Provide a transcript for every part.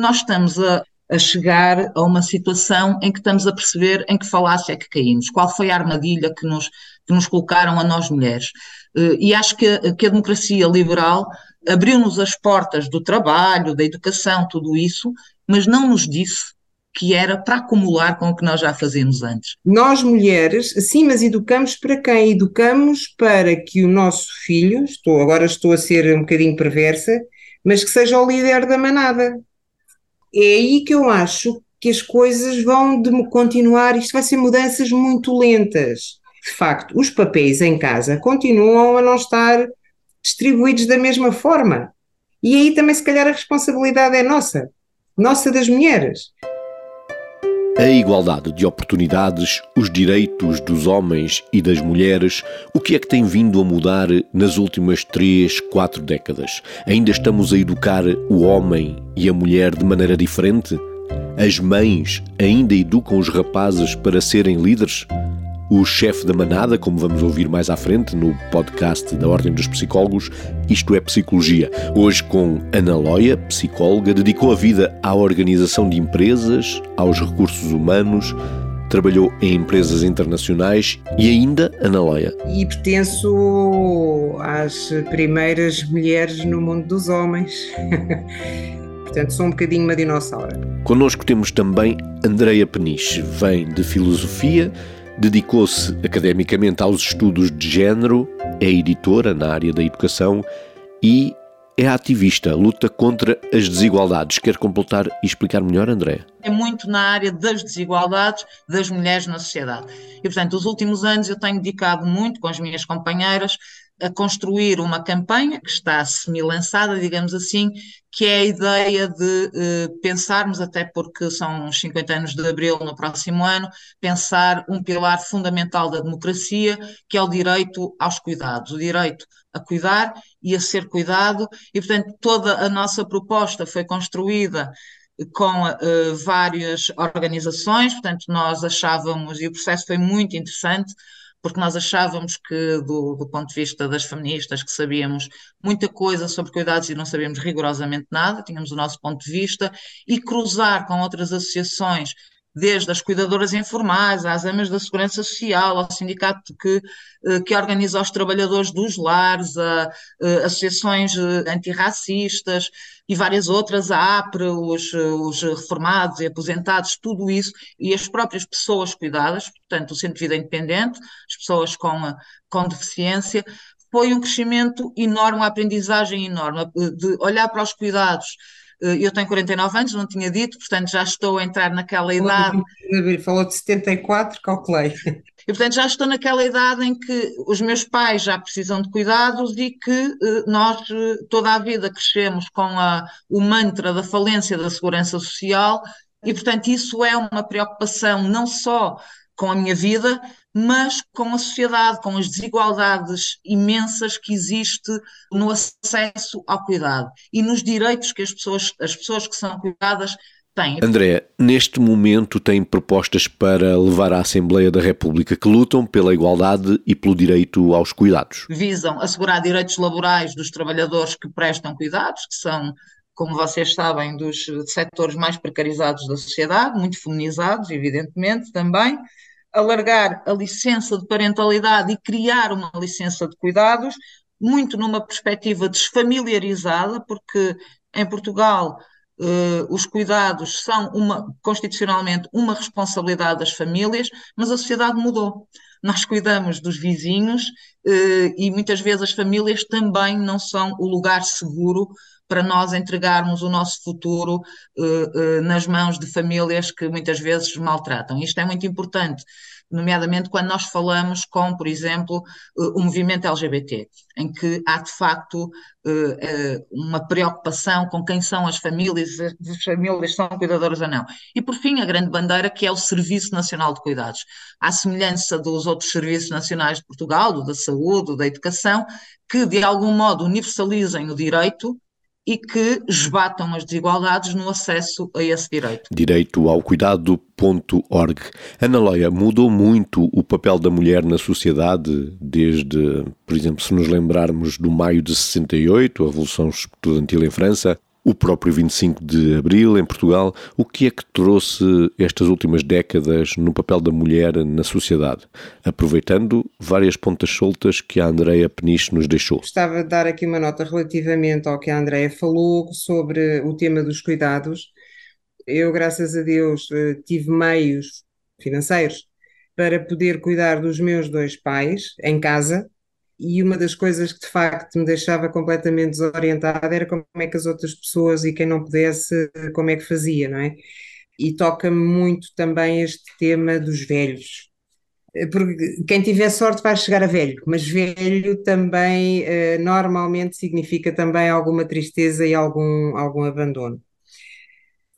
nós estamos a, a chegar a uma situação em que estamos a perceber em que falácia é que caímos, qual foi a armadilha que nos, que nos colocaram a nós mulheres. Eh, e acho que, que a democracia liberal abriu-nos as portas do trabalho, da educação, tudo isso, mas não nos disse que era para acumular com o que nós já fazíamos antes. Nós mulheres, sim, mas educamos para quem? Educamos para que o nosso filho, estou, agora estou a ser um bocadinho perversa, mas que seja o líder da manada. É aí que eu acho que as coisas vão continuar, isto vai ser mudanças muito lentas. De facto, os papéis em casa continuam a não estar distribuídos da mesma forma. E aí também, se calhar, a responsabilidade é nossa, nossa das mulheres. A igualdade de oportunidades, os direitos dos homens e das mulheres, o que é que tem vindo a mudar nas últimas três, quatro décadas? Ainda estamos a educar o homem e a mulher de maneira diferente? As mães ainda educam os rapazes para serem líderes? O chefe da manada, como vamos ouvir mais à frente no podcast da Ordem dos Psicólogos, Isto é Psicologia. Hoje com Ana Loia, psicóloga, dedicou a vida à organização de empresas, aos recursos humanos, trabalhou em empresas internacionais e ainda Ana Loia. E pertenço às primeiras mulheres no mundo dos homens. Portanto, sou um bocadinho uma dinossauro. Connosco temos também Andreia Peniche, vem de filosofia, Dedicou-se academicamente aos estudos de género, é editora na área da educação e é ativista, luta contra as desigualdades. Quer completar e explicar melhor, André? É muito na área das desigualdades das mulheres na sociedade. E, portanto, os últimos anos eu tenho dedicado muito com as minhas companheiras a construir uma campanha que está semi-lançada, digamos assim, que é a ideia de eh, pensarmos, até porque são os 50 anos de Abril no próximo ano, pensar um pilar fundamental da democracia, que é o direito aos cuidados, o direito a cuidar e a ser cuidado, e portanto toda a nossa proposta foi construída com uh, várias organizações, portanto nós achávamos, e o processo foi muito interessante, porque nós achávamos que, do, do, ponto de vista das feministas, que sabíamos muita coisa sobre cuidados e não sabíamos rigorosamente nada, tínhamos o nosso ponto de vista, e cruzar com outras associações desde as cuidadoras informais, às amas da segurança social, ao sindicato que, eh, que organiza os trabalhadores dos lares, a, a eh, associações eh, antirracistas e várias outras, a APRE, os, os reformados e aposentados, tudo isso, e as próprias pessoas cuidadas, portanto, o Centro de Vida Independente, as pessoas com, com deficiência, foi um crescimento enorme, uma aprendizagem enorme, de olhar para os cuidados eu tenho 49 anos, não tinha dito, portanto já estou a entrar naquela idade. Falou de 74, calculei. E portanto já estou naquela idade em que os meus pais já precisam de cuidados e que eh, nós eh, toda a vida crescemos com a, o mantra da falência da segurança social e portanto isso é uma preocupação não só com a minha vida, mas com a sociedade, com as desigualdades imensas que existe no acesso ao cuidado e nos direitos que as pessoas, as pessoas que são cuidadas têm. André, neste momento tem propostas para levar à Assembleia da República que lutam pela igualdade e pelo direito aos cuidados. Visam assegurar direitos laborais dos trabalhadores que prestam cuidados, que são como vocês sabem, dos setores mais precarizados da sociedade, muito feminizados, evidentemente, também, alargar a licença de parentalidade e criar uma licença de cuidados, muito numa perspectiva desfamiliarizada, porque em Portugal Uh, os cuidados são uma, constitucionalmente uma responsabilidade das famílias, mas a sociedade mudou. Nós cuidamos dos vizinhos uh, e muitas vezes as famílias também não são o lugar seguro para nós entregarmos o nosso futuro uh, uh, nas mãos de famílias que muitas vezes maltratam. Isto é muito importante, nomeadamente quando nós falamos com, por exemplo, uh, o movimento LGBT, em que há de facto uma preocupação com quem são as famílias, as famílias são cuidadoras ou não. E por fim, a grande bandeira que é o Serviço Nacional de Cuidados. À semelhança dos outros serviços nacionais de Portugal, do da saúde, do da educação, que de algum modo universalizem o direito e que esbatam as desigualdades no acesso a esse direito. Direito ao cuidado.org. Ana Loia, mudou muito o papel da mulher na sociedade desde, por exemplo, se nos lembrarmos do maio de 68, a Revolução Estudantil em França, o próprio 25 de Abril em Portugal. O que é que trouxe estas últimas décadas no papel da mulher na sociedade? Aproveitando várias pontas soltas que a Andreia Peniche nos deixou. Gostava de dar aqui uma nota relativamente ao que a Andreia falou sobre o tema dos cuidados. Eu, graças a Deus, eh, tive meios financeiros para poder cuidar dos meus dois pais em casa, e uma das coisas que de facto me deixava completamente desorientada era como é que as outras pessoas e quem não pudesse, como é que fazia, não é? E toca-me muito também este tema dos velhos. Porque quem tiver sorte vai chegar a velho, mas velho também eh, normalmente significa também alguma tristeza e algum, algum abandono.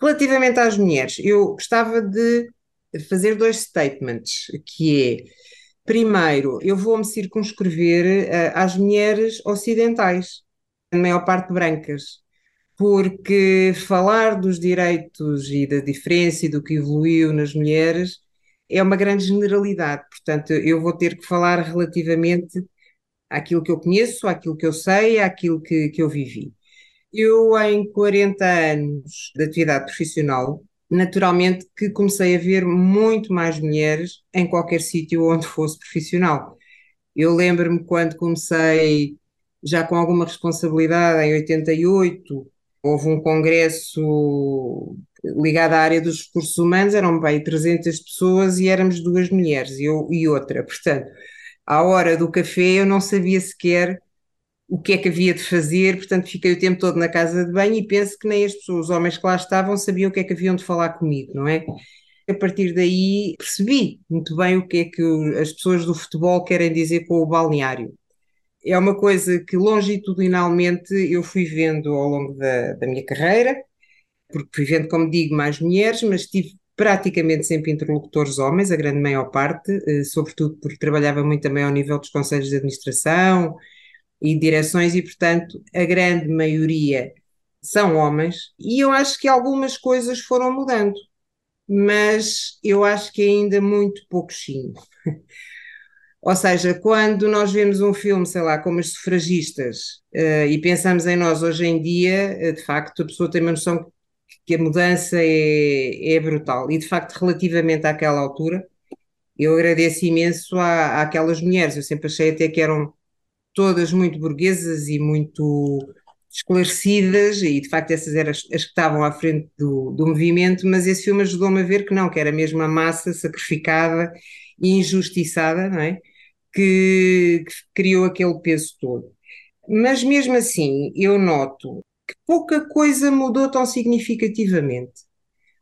Relativamente às mulheres, eu gostava de fazer dois statements, que é Primeiro, eu vou-me circunscrever uh, às mulheres ocidentais, a maior parte brancas, porque falar dos direitos e da diferença e do que evoluiu nas mulheres é uma grande generalidade. Portanto, eu vou ter que falar relativamente àquilo que eu conheço, àquilo que eu sei, àquilo que, que eu vivi. Eu, em 40 anos de atividade profissional, naturalmente que comecei a ver muito mais mulheres em qualquer sítio onde fosse profissional. Eu lembro-me quando comecei, já com alguma responsabilidade, em 88, houve um congresso ligado à área dos recursos humanos, eram bem 300 pessoas e éramos duas mulheres, eu e outra. Portanto, à hora do café eu não sabia sequer o que é que havia de fazer, portanto fiquei o tempo todo na casa de banho e penso que nem as pessoas, os homens que lá estavam, sabiam o que é que haviam de falar comigo, não é? A partir daí percebi muito bem o que é que as pessoas do futebol querem dizer com o balneário. É uma coisa que longitudinalmente eu fui vendo ao longo da, da minha carreira, porque fui vendo, como digo, mais mulheres, mas tive praticamente sempre interlocutores homens, a grande maior parte, eh, sobretudo porque trabalhava muito também ao nível dos conselhos de administração, e direções, e portanto a grande maioria são homens, e eu acho que algumas coisas foram mudando, mas eu acho que ainda muito pouquinho. Ou seja, quando nós vemos um filme, sei lá, como as sufragistas, uh, e pensamos em nós hoje em dia, uh, de facto, a pessoa tem uma noção que a mudança é, é brutal. E de facto, relativamente àquela altura, eu agradeço imenso à, àquelas mulheres. Eu sempre achei até que eram todas muito burguesas e muito esclarecidas, e de facto essas eram as, que estavam à frente do, do movimento, mas esse filme ajudou-me a ver que não, que era mesmo a massa sacrificada e injustiçada, não é? Que, que criou aquele peso todo. Mas mesmo assim, eu noto que pouca coisa mudou tão significativamente.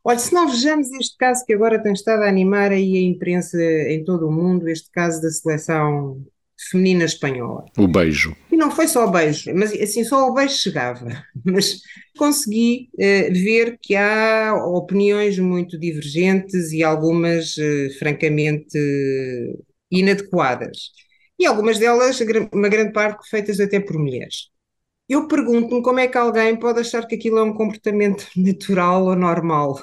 Olha, se não vejamos este caso que agora tem estado a animar aí a imprensa em todo o mundo, este caso da seleção feminina espanhola. O beijo. E não foi só o beijo, mas assim, só o beijo chegava. Mas consegui uh, ver que há opiniões muito divergentes e algumas, uh, francamente, inadequadas. E algumas delas, uma grande parte, feitas até por mulheres. Eu pergunto-me como é que alguém pode achar que aquilo é um comportamento natural ou normal,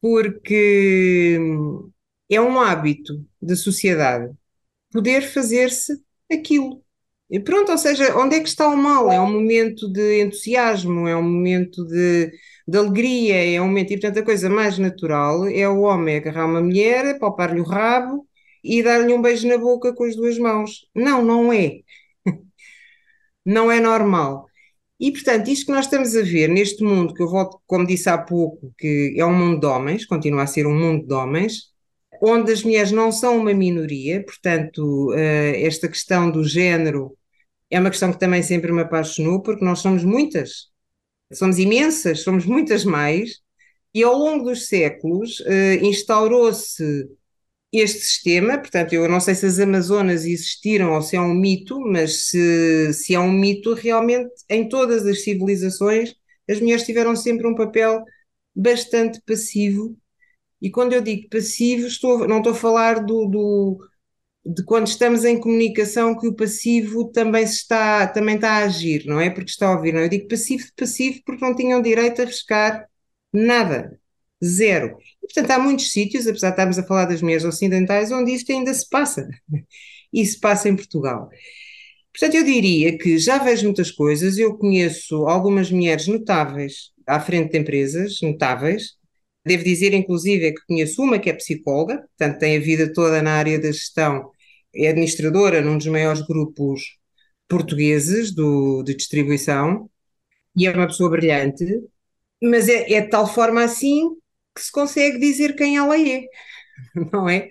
porque hum, é um hábito da sociedade poder fazer-se aquilo. E pronto, ou seja, onde é que está o mal? É um momento de entusiasmo, é um momento de, de alegria, é um momento, e portanto a coisa mais natural é o homem agarrar uma mulher, palpar-lhe o rabo e dar-lhe um beijo na boca com as duas mãos. Não, não é. não é normal. E, portanto, isto que nós estamos a ver neste mundo, que eu volto, como disse há pouco, que é um mundo de homens, continua a ser um mundo de homens, onde as mulheres não são uma minoria, portanto, eh, esta questão do género é uma questão que também sempre me apaixonou, porque nós somos muitas, somos imensas, somos muitas mais, e ao longo dos séculos eh, instaurou-se este sistema, portanto, eu não sei se as Amazonas existiram ou se é um mito, mas se, se é um mito, realmente em todas as civilizações as mulheres tiveram sempre um papel bastante passivo e quando eu digo passivo, estou, não estou a falar do, do, de quando estamos em comunicação que o passivo também se está, também está a agir, não é? Porque está a ouvir, não? É? Eu digo passivo de passivo porque não tinham direito a arriscar nada, zero. E, portanto, há muitos sítios, apesar de estarmos a falar das mulheres ocidentais, onde isto ainda se passa. E se passa em Portugal. Portanto, eu diria que já vejo muitas coisas, eu conheço algumas mulheres notáveis à frente de empresas, notáveis. Devo dizer, inclusive, que conheço uma que é psicóloga, portanto, tem a vida toda na área da gestão, é administradora num dos maiores grupos portugueses do, de distribuição e é uma pessoa brilhante, mas é, é de tal forma assim que se consegue dizer quem ela é, não é?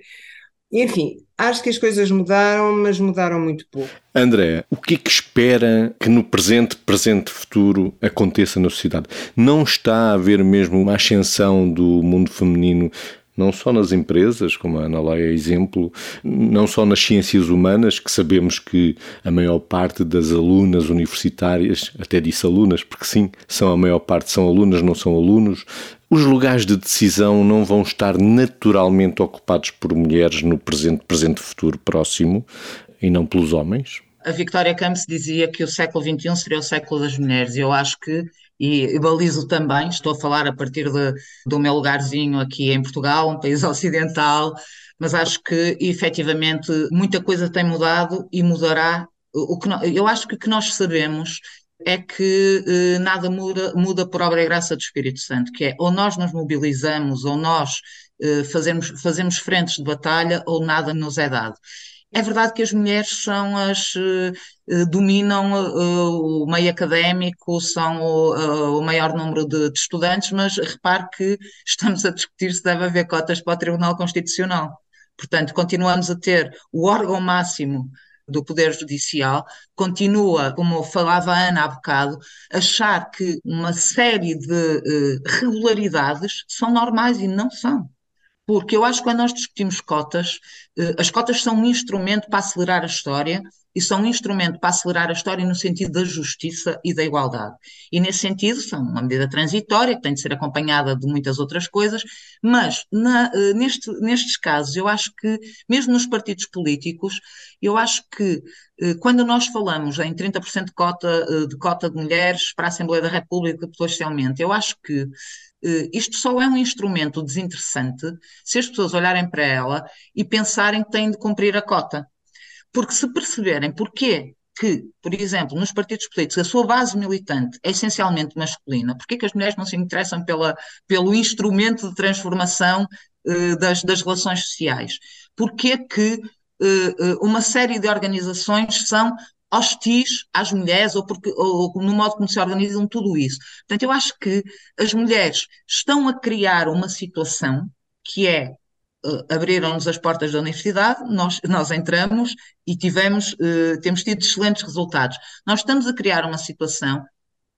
Enfim, acho que as coisas mudaram, mas mudaram muito pouco. André, o que é que espera que no presente, presente futuro aconteça na sociedade? Não está a haver mesmo uma ascensão do mundo feminino não só nas empresas, como a Ana Leia é exemplo, não só nas ciências humanas, que sabemos que a maior parte das alunas universitárias, até disse alunas, porque sim, são a maior parte são alunas, não são alunos, os lugares de decisão não vão estar naturalmente ocupados por mulheres no presente, presente futuro próximo e não pelos homens? A Victoria Campos dizia que o século XXI seria o século das mulheres, e eu acho que e balizo também, estou a falar a partir de, do meu lugarzinho aqui em Portugal, um país ocidental, mas acho que efetivamente muita coisa tem mudado e mudará. O que eu acho que o que nós sabemos é que eh, nada muda, muda por obra e graça do Espírito Santo, que é ou nós nos mobilizamos, ou nós eh, fazemos, fazemos frentes de batalha, ou nada nos é dado. É verdade que as mulheres são as uh, dominam uh, o meio académico, são o, uh, o maior número de, de, estudantes, mas repare que estamos a discutir se deve haver cotas para o Tribunal Constitucional. Portanto, continuamos a ter o órgão máximo do Poder Judicial, continua, como falava a Ana há bocado, achar que uma série de regularidades são normais e não são. Porque eu acho que quando nós discutimos cotas, eh, as cotas são um instrumento para acelerar a história e são um instrumento para acelerar a história no sentido da justiça e da igualdade. E nesse sentido são uma medida transitória que tem de ser acompanhada de muitas outras coisas, mas na, eh, neste, nestes casos eu acho que, mesmo nos partidos políticos, eu acho que eh, quando nós falamos em 30% de cota, de cota de mulheres para a Assembleia da República potencialmente, eu acho que isto só é um instrumento desinteressante se as pessoas olharem para ela e pensarem que têm de cumprir a cota. Porque se perceberem porquê que, por exemplo, nos partidos políticos, a sua base militante é essencialmente masculina, porquê que as mulheres não se interessam pela, pelo instrumento de transformação uh, das, das relações sociais? Porquê que uh, uma série de organizações são hostis às mulheres ou, porque, ou no modo como se organizam tudo isso. Portanto, eu acho que as mulheres estão a criar uma situação que é uh, abriram-nos as portas da universidade, nós, nós entramos e tivemos, uh, temos tido excelentes resultados. Nós estamos a criar uma situação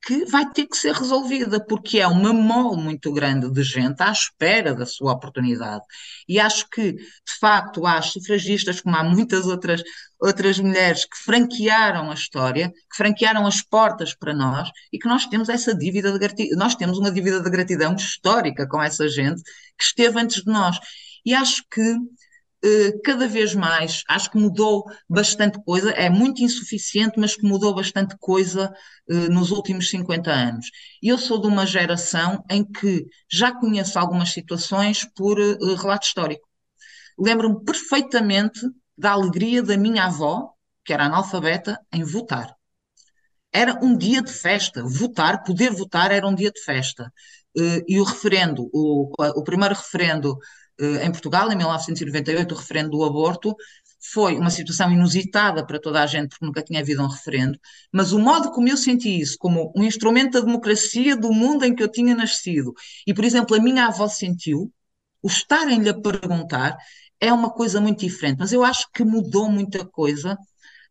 que vai ter que ser resolvida, porque é uma mole muito grande de gente à espera da sua oportunidade. E acho que, de facto, há sufragistas, como há muitas outras, outras mulheres que franquearam a história, que franquearam as portas para nós e que nós temos essa dívida de gratidão, nós temos uma dívida de gratidão histórica com essa gente que esteve antes de nós. E acho que cada vez mais, acho que mudou bastante coisa, é muito insuficiente, mas que mudou bastante coisa eh, nos últimos 50 anos. Eu sou de uma geração em que já conheço algumas situações por eh, relato histórico. Lembro-me perfeitamente da alegria da minha avó, que era analfabeta, em votar. Era um dia de festa. Votar, poder votar, era um dia de festa. E o referendo, o, o primeiro referendo eh, em Portugal, em 1998, o referendo do aborto, foi uma situação inusitada para toda a gente, porque nunca tinha havido um referendo, mas o modo como eu senti isso, como um instrumento da democracia do mundo em que eu tinha nascido, e por exemplo, a minha avó sentiu, o estarem-lhe a perguntar é uma coisa muito diferente, mas eu acho que mudou muita coisa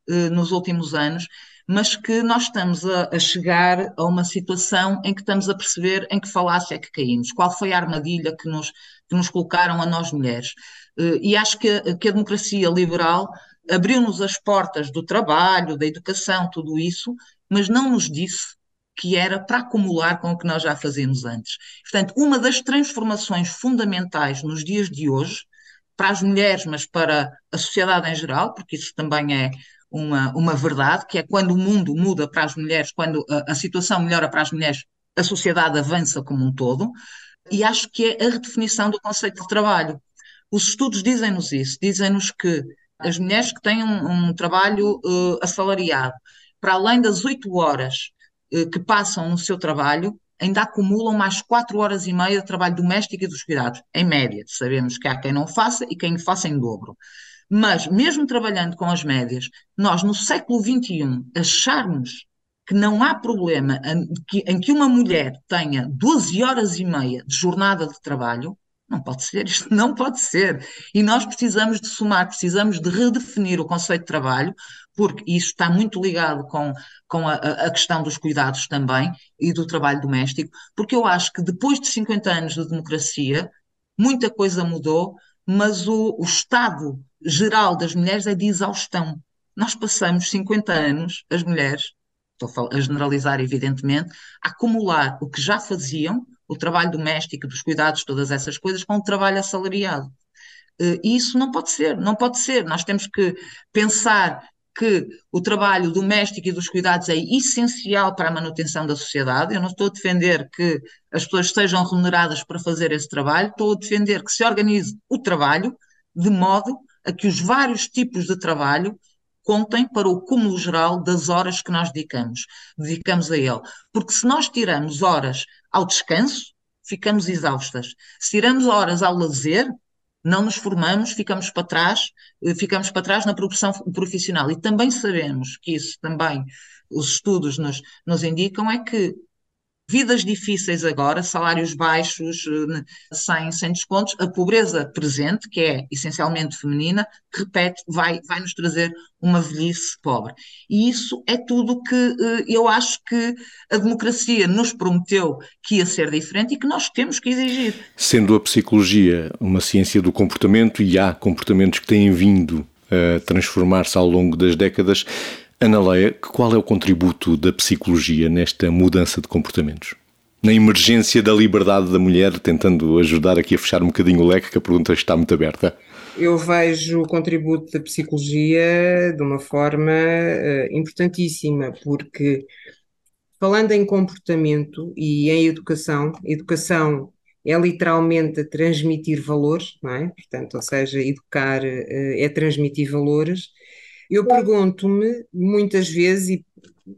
uh, nos últimos anos mas que nós estamos a, a, chegar a uma situação em que estamos a perceber em que falácia é que caímos, qual foi a armadilha que nos, que nos colocaram a nós mulheres. Eh, e acho que, que a democracia liberal abriu-nos as portas do trabalho, da educação, tudo isso, mas não nos disse que era para acumular com o que nós já fazíamos antes. Portanto, uma das transformações fundamentais nos dias de hoje, para as mulheres, mas para a sociedade em geral, porque isso também é uma, uma verdade, que é quando o mundo muda para as mulheres, quando a, a situação melhora para as mulheres, a sociedade avança como um todo, e acho que é a redefinição do conceito de trabalho. Os estudos dizem-nos isso, dizem-nos que As mulheres que têm um, um trabalho uh, assalariado, para além das oito horas uh, que passam no seu trabalho, ainda acumulam mais quatro horas e meia de trabalho doméstico e dos cuidados, em média. Sabemos que há quem não faça e quem faça em dobro. Mas, mesmo trabalhando com as médias, nós no século XXI acharmos que não há problema em que uma mulher tenha 12 horas e meia de jornada de trabalho, não pode ser, isto não pode ser. E nós precisamos de somar, precisamos de redefinir o conceito de trabalho, porque isso está muito ligado com, com a, a, questão dos cuidados também e do trabalho doméstico, porque eu acho que depois de 50 anos de democracia, muita coisa mudou, mas o, o estado geral das mulheres é de exaustão. Nós passamos 50 anos, as mulheres, estou a generalizar evidentemente, a acumular o que já faziam, o trabalho doméstico, dos cuidados, todas essas coisas, com o trabalho assalariado. Eh, e isso não pode ser, não pode ser. Nós temos que pensar que o trabalho doméstico e dos cuidados é essencial para a manutenção da sociedade. Eu não estou a defender que as pessoas sejam remuneradas para fazer esse trabalho, estou a defender que se organize o trabalho de modo a que os vários tipos de trabalho contem para o cúmulo geral das horas que nós dedicamos, dedicamos a ele. Porque se nós tiramos horas ao descanso, ficamos exaustas. Se tiramos horas ao lazer, não nos formamos, ficamos para trás, eh, ficamos para trás na progressão profissional. E também sabemos que isso também os estudos nos, nos indicam é que vidas difíceis agora, salários baixos, eh, sem, sem descontos, a pobreza presente, que é essencialmente feminina, repete, vai, vai nos trazer uma velhice pobre. E isso é tudo que eh, eu acho que a democracia nos prometeu que ia ser diferente e que nós temos que exigir. Sendo a psicologia uma ciência do comportamento e há comportamentos que têm vindo a transformar-se ao longo das décadas, Ana Leia, qual é o contributo da psicologia nesta mudança de comportamentos? Na emergência da liberdade da mulher, tentando ajudar aqui a fechar um bocadinho o leque, que a pergunta está muito aberta. Eu vejo o contributo da psicologia de uma forma uh, importantíssima, porque falando em comportamento e em educação, educação é literalmente transmitir valores, não é? Portanto, ou seja, educar uh, é transmitir valores eu pergunto-me muitas vezes, e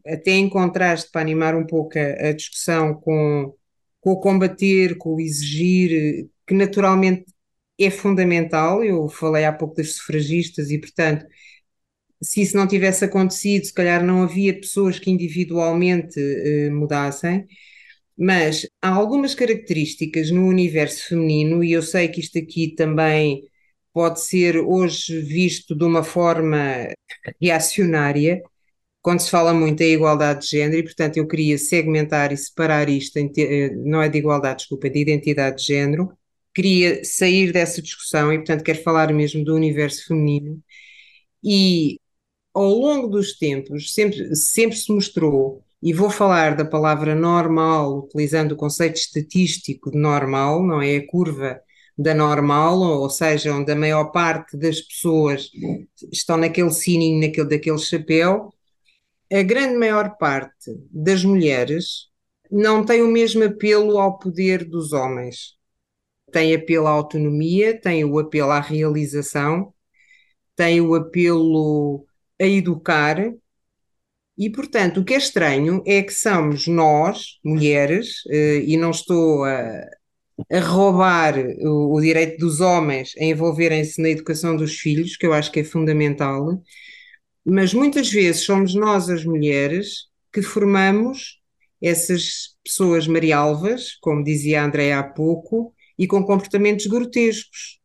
até em contraste para animar um pouco a, a discussão com, com o combater, com o exigir, que naturalmente é fundamental. Eu falei há pouco das sufragistas e, portanto, se isso não tivesse acontecido, se calhar não havia pessoas que individualmente eh, mudassem. Mas há algumas características no universo feminino, e eu sei que isto aqui também pode ser hoje visto de uma forma reacionária, quando se fala muito em igualdade de género, e portanto eu queria segmentar e separar isto, eh, não é de igualdade, desculpa, é de identidade de género, queria sair dessa discussão e portanto quero falar mesmo do universo feminino, e ao longo dos tempos sempre, sempre se mostrou, e vou falar da palavra normal, utilizando o conceito estatístico de normal, não é? A curva da normal, ou seja, onde a maior parte das pessoas estão naquele sininho, naquele, daquele chapéu, a grande maior parte das mulheres não tem o mesmo apelo ao poder dos homens. Tem apelo à autonomia, tem o apelo à realização, tem o apelo a educar, e, portanto, o que é estranho é que somos nós, mulheres, eh, e não estou a, a roubar o, o direito dos homens a envolverem-se na educação dos filhos, que eu acho que é fundamental, mas muitas vezes somos nós, as mulheres, que formamos essas pessoas marialvas, como dizia a Andréa há pouco, e com comportamentos grotescos.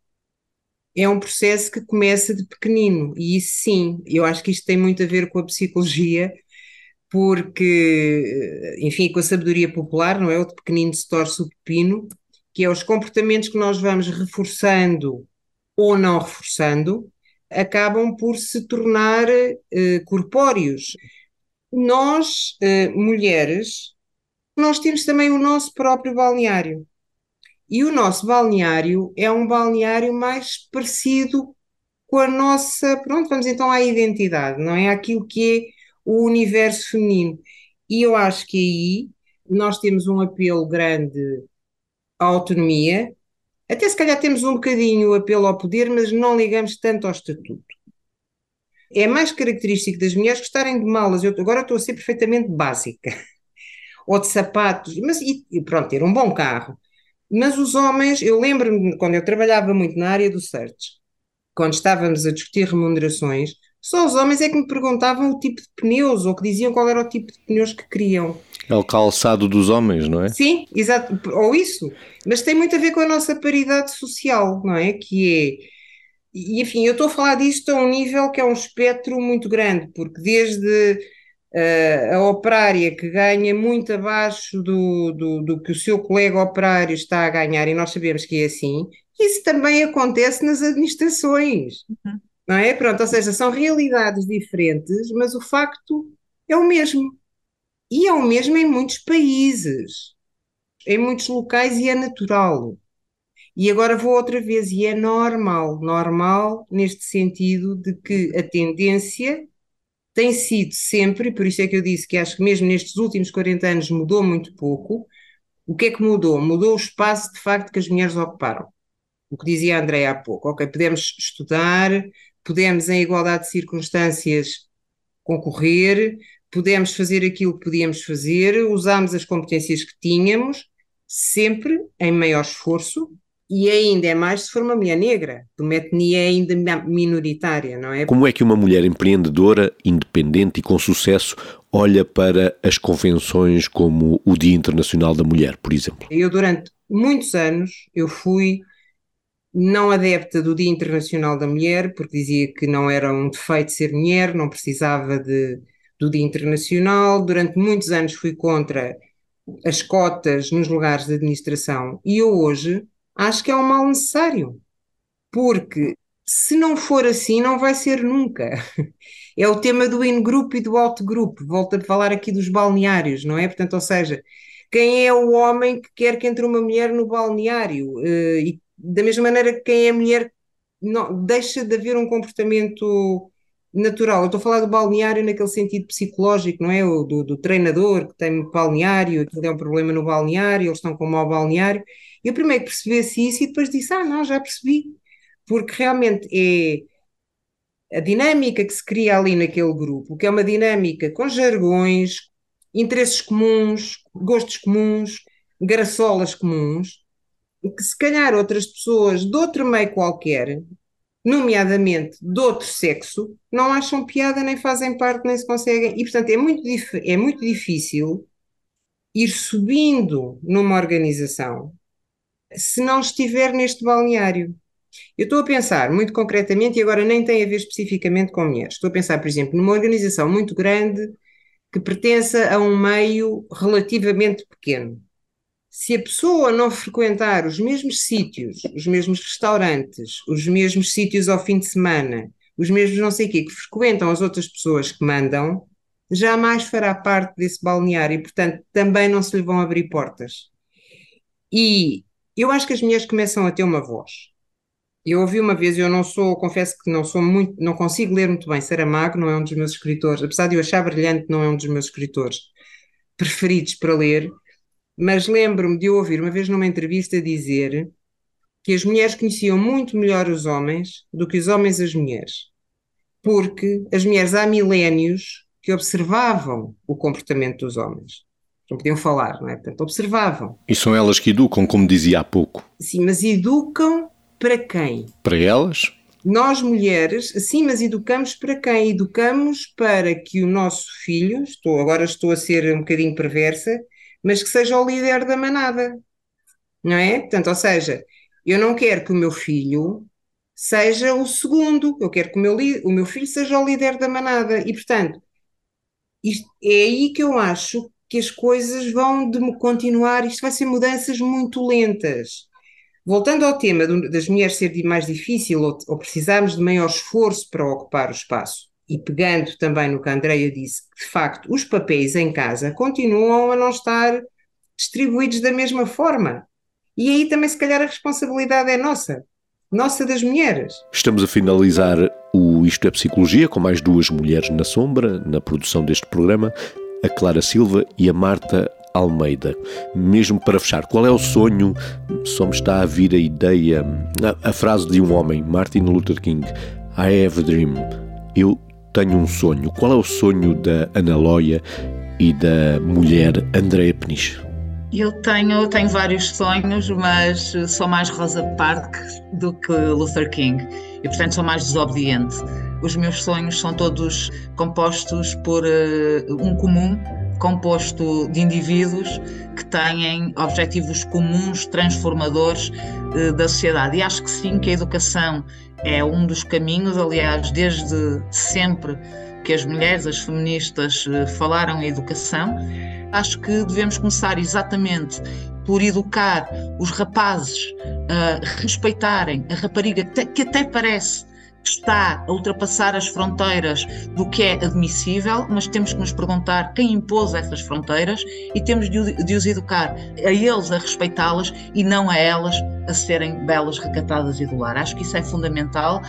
É um processo que começa de pequenino, e isso sim, eu acho que isto tem muito a ver com a psicologia, porque, enfim, com a sabedoria popular, não é? O de pequenino se torce o pepino, que é os comportamentos que nós vamos reforçando ou não reforçando, acabam por se tornar uh, corpóreos. Nós, uh, mulheres, nós temos também o nosso próprio balneário. E o nosso balneário é um balneário mais parecido com a nossa, pronto, vamos então à identidade, não é? Aquilo que é o universo feminino. E eu acho que aí nós temos um apelo grande à autonomia, até se calhar temos um bocadinho o apelo ao poder, mas não ligamos tanto ao estatuto. É mais característico das mulheres gostarem de malas. Eu agora estou a ser perfeitamente básica. Ou de sapatos, mas e, pronto, ter um bom carro. Mas os homens, eu lembro-me quando eu trabalhava muito na área do search, quando estávamos a discutir remunerações, só os homens é que me perguntavam o tipo de pneus ou que diziam qual era o tipo de pneus que queriam. É o calçado dos homens, não é? Sim, exato, ou isso. Mas tem muito a ver com a nossa paridade social, não é? Que é. E enfim, eu estou a falar disto a um nível que é um espectro muito grande, porque desde uh, a operária que ganha muito abaixo do, do, do que o seu colega operário está a ganhar, e nós sabemos que é assim, isso também acontece nas administrações. Uhum. Não é? Pronto, ou seja, são realidades diferentes, mas o facto é o mesmo. E é o mesmo em muitos países, em muitos locais, e é natural. E agora vou outra vez, e é normal, normal neste sentido de que a tendência tem sido sempre, por isso é que eu disse que acho que mesmo nestes últimos 40 anos mudou muito pouco. O que é que mudou? Mudou o espaço de facto que as mulheres ocuparam o que dizia a André há pouco, ok, podemos estudar, podemos em igualdade de circunstâncias concorrer, podemos fazer aquilo que podíamos fazer, usamos as competências que tínhamos, sempre em maior esforço, e ainda é mais se for uma mulher negra, de uma etnia ainda minoritária, não é? Como é que uma mulher empreendedora, independente e com sucesso olha para as convenções como o Dia Internacional da Mulher, por exemplo? Eu durante muitos anos eu fui não adepta do Dia Internacional da Mulher, porque dizia que não era um defeito ser mulher, não precisava de, do Dia Internacional. Durante muitos anos fui contra as cotas nos lugares de administração e eu hoje acho que é um mal necessário, porque se não for assim, não vai ser nunca. É o tema do in-group e do out-group. Volto a falar aqui dos balneários, não é? Portanto, ou seja, quem é o homem que quer que entre uma mulher no balneário uh, e da mesma maneira que quem é mulher não, deixa de haver um comportamento natural. Eu estou a falar do balneário naquele sentido psicológico, não é? O do, do treinador que tem balneário, aquilo é um problema no balneário, eles estão com mau balneário. Eu primeiro percebi-se isso e depois disse: Ah, não, já percebi. Porque realmente é a dinâmica que se cria ali naquele grupo, que é uma dinâmica com jargões, interesses comuns, gostos comuns, graçolas comuns, que se calhar outras pessoas de outro meio qualquer, nomeadamente de outro sexo, não acham piada, nem fazem parte, nem se conseguem. E, portanto, é muito, é muito difícil ir subindo numa organização se não estiver neste balneário. Eu estou a pensar muito concretamente, e agora nem tem a ver especificamente com mulheres, estou a pensar, por exemplo, numa organização muito grande que pertença a um meio relativamente pequeno se a pessoa não frequentar os mesmos sítios, os mesmos restaurantes, os mesmos sítios ao fim de semana, os mesmos não sei o quê, que frequentam as outras pessoas que mandam, jamais fará parte desse balneário e, portanto, também não se lhe vão abrir portas. E eu acho que as mulheres começam a ter uma voz. Eu ouvi uma vez, eu não sou, confesso que não sou muito, não consigo ler muito bem Saramago, não é um dos meus escritores, apesar de eu achar brilhante, não é um dos meus escritores preferidos para ler, mas lembro-me de ouvir uma vez numa entrevista dizer que as mulheres conheciam muito melhor os homens do que os homens as mulheres, porque as mulheres há milénios que observavam o comportamento dos homens. Não podiam falar, não é? Portanto, observavam. E são elas que educam, como dizia há pouco. Sim, mas educam para quem? Para elas? Nós mulheres, sim, mas educamos para quem? Educamos para que o nosso filho, estou, agora estou a ser um bocadinho perversa, mas que seja o líder da manada, não é? Portanto, ou seja, eu não quero que o meu filho seja o segundo, eu quero que o meu, o meu filho seja o líder da manada, e portanto, isto, é aí que eu acho que as coisas vão de continuar, isto vai ser mudanças muito lentas. Voltando ao tema das mulheres ser mais difícil ou, ou precisarmos de maior esforço para ocupar o espaço, e pegando também no que a Andrea disse, de facto, os papéis em casa continuam a não estar distribuídos da mesma forma. E aí também, se calhar, a responsabilidade é nossa, nossa das mulheres. Estamos a finalizar o Isto é Psicologia, com mais duas mulheres na sombra, na produção deste programa, a Clara Silva e a Marta Almeida. Mesmo para fechar, qual é o sonho? Só me está a vir a ideia, a, a frase de um homem, Martin Luther King: I have a dream. Eu tenho um sonho. Qual é o sonho da Ana Loia e da mulher Andréa Peniche? Eu tenho, tenho vários sonhos, mas sou mais Rosa Parks do que Luther King e, portanto, sou mais desobediente. Os meus sonhos são todos compostos por uh, um comum, composto de indivíduos que têm objetivos comuns, transformadores uh, da sociedade. E acho que sim, que a educação é um dos caminhos, aliás, desde sempre que as mulheres, as feministas, uh, falaram em educação. Acho que devemos começar exatamente por educar os rapazes a respeitarem a rapariga, que até parece está a ultrapassar as fronteiras do que é admissível, mas temos que nos perguntar quem impôs essas fronteiras e temos de, os educar a eles a respeitá-las e não a elas a serem belas, recatadas e do lar. Acho que isso é fundamental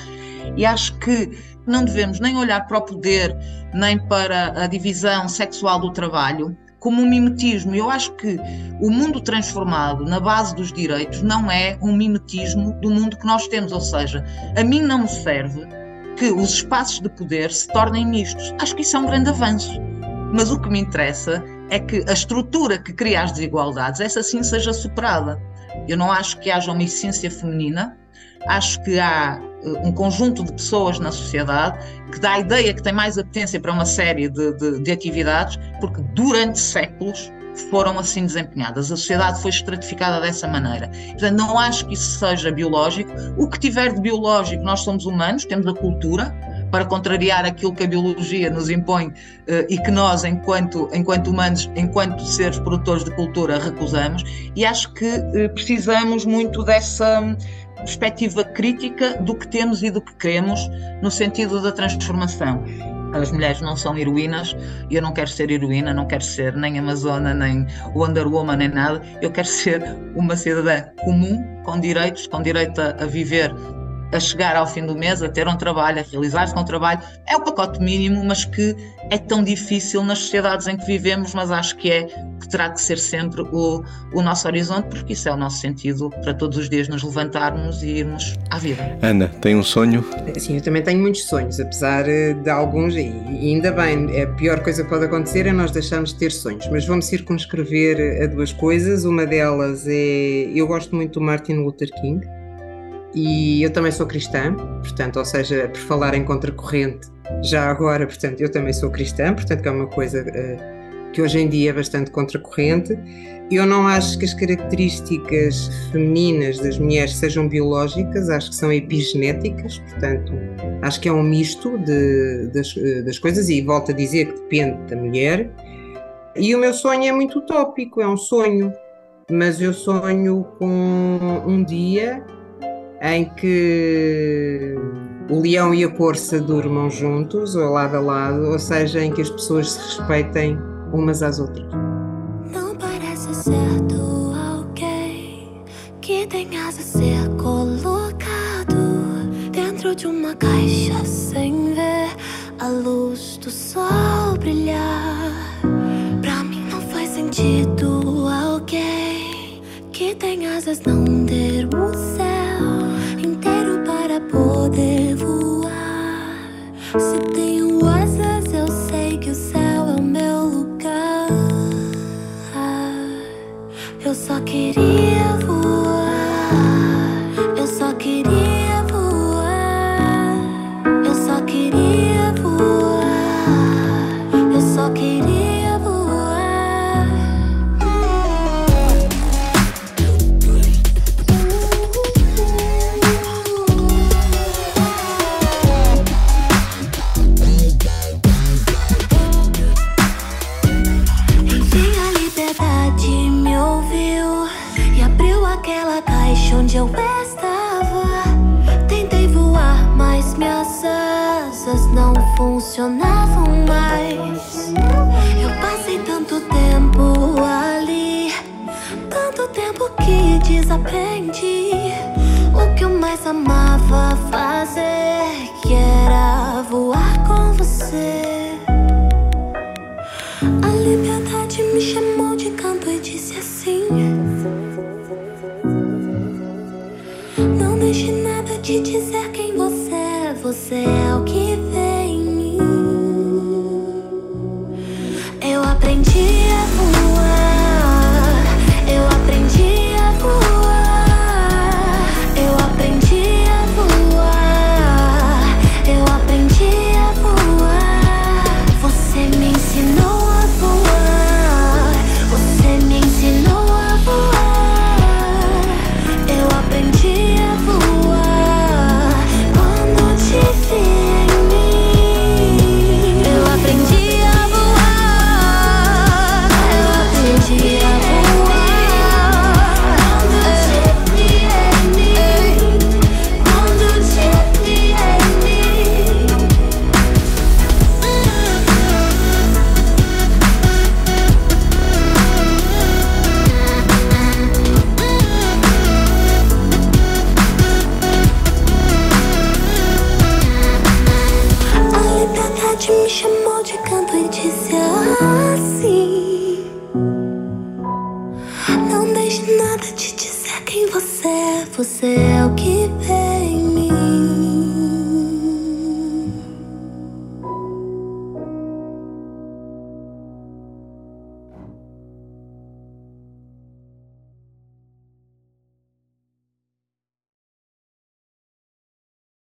e acho que não devemos nem olhar para o poder, nem para a divisão sexual do trabalho, como um mimetismo. Eu acho que o mundo transformado na base dos direitos não é um mimetismo do mundo que nós temos, ou seja, a mim não me serve que os espaços de poder se tornem mistos. Acho que isso é um grande avanço. Mas o que me interessa é que a estrutura que cria as desigualdades, essa sim seja superada. Eu não acho que haja uma essência feminina, acho que há um conjunto de pessoas na sociedade que dá a ideia que tem mais apetência para uma série de, de, de atividades, porque durante séculos foram assim desempenhadas. A sociedade foi estratificada dessa maneira. Portanto, não acho que isso seja biológico. O que tiver de biológico, nós somos humanos, temos a cultura para contrariar aquilo que a biologia nos impõe uh, e que nós, enquanto, enquanto humanos, enquanto seres produtores de cultura, recusamos. E acho que uh, precisamos muito dessa perspectiva crítica do que temos e do que queremos no sentido da transformação. As mulheres não são heroínas eu não quero ser heroína, não quero ser nem Amazona, nem Wonder Woman, nem nada. Eu quero ser uma cidadã comum, com direitos, com direito a, a viver a chegar ao fim do mês, a ter um trabalho, a realizar-se com um trabalho, é o pacote mínimo, mas que é tão difícil nas sociedades em que vivemos, mas acho que é que terá que ser sempre o, o nosso horizonte, porque isso é o nosso sentido para todos os dias nos levantarmos e irmos à vida. Ana, tem um sonho? Sim, eu também tenho muitos sonhos, apesar eh, de alguns, e ainda bem, a pior coisa que pode acontecer é nós deixarmos de ter sonhos, mas vamos circunscrever a duas coisas. Uma delas é, eu gosto muito do Martin Luther King, e eu também sou cristã, portanto, ou seja, por falar em contracorrente, já agora, portanto, eu também sou cristã, portanto, que é uma coisa uh, que hoje em dia é bastante contracorrente. Eu não acho que as características femininas das mulheres sejam biológicas, acho que são epigenéticas, portanto, acho que é um misto de, das, eh, das coisas e volto a dizer que depende da mulher. E o meu sonho é muito utópico, é um sonho, mas eu sonho com um dia em que o leão e a corça durmam juntos, ou lado a lado, ou seja, em que as pessoas se respeitem umas às outras. Não parece certo alguém que tenha a ser colocado dentro de uma caixa sem ver a luz do sol brilhar. Pra mim não faz sentido alguém que tem asas não ter o céu funcionavam mais. Eu passei tanto tempo ali, tanto tempo que desaprendi o que eu mais amava fazer, que era voar com você. A liberdade me chamou de canto e disse assim: Não deixe nada de dizer quem você é, você é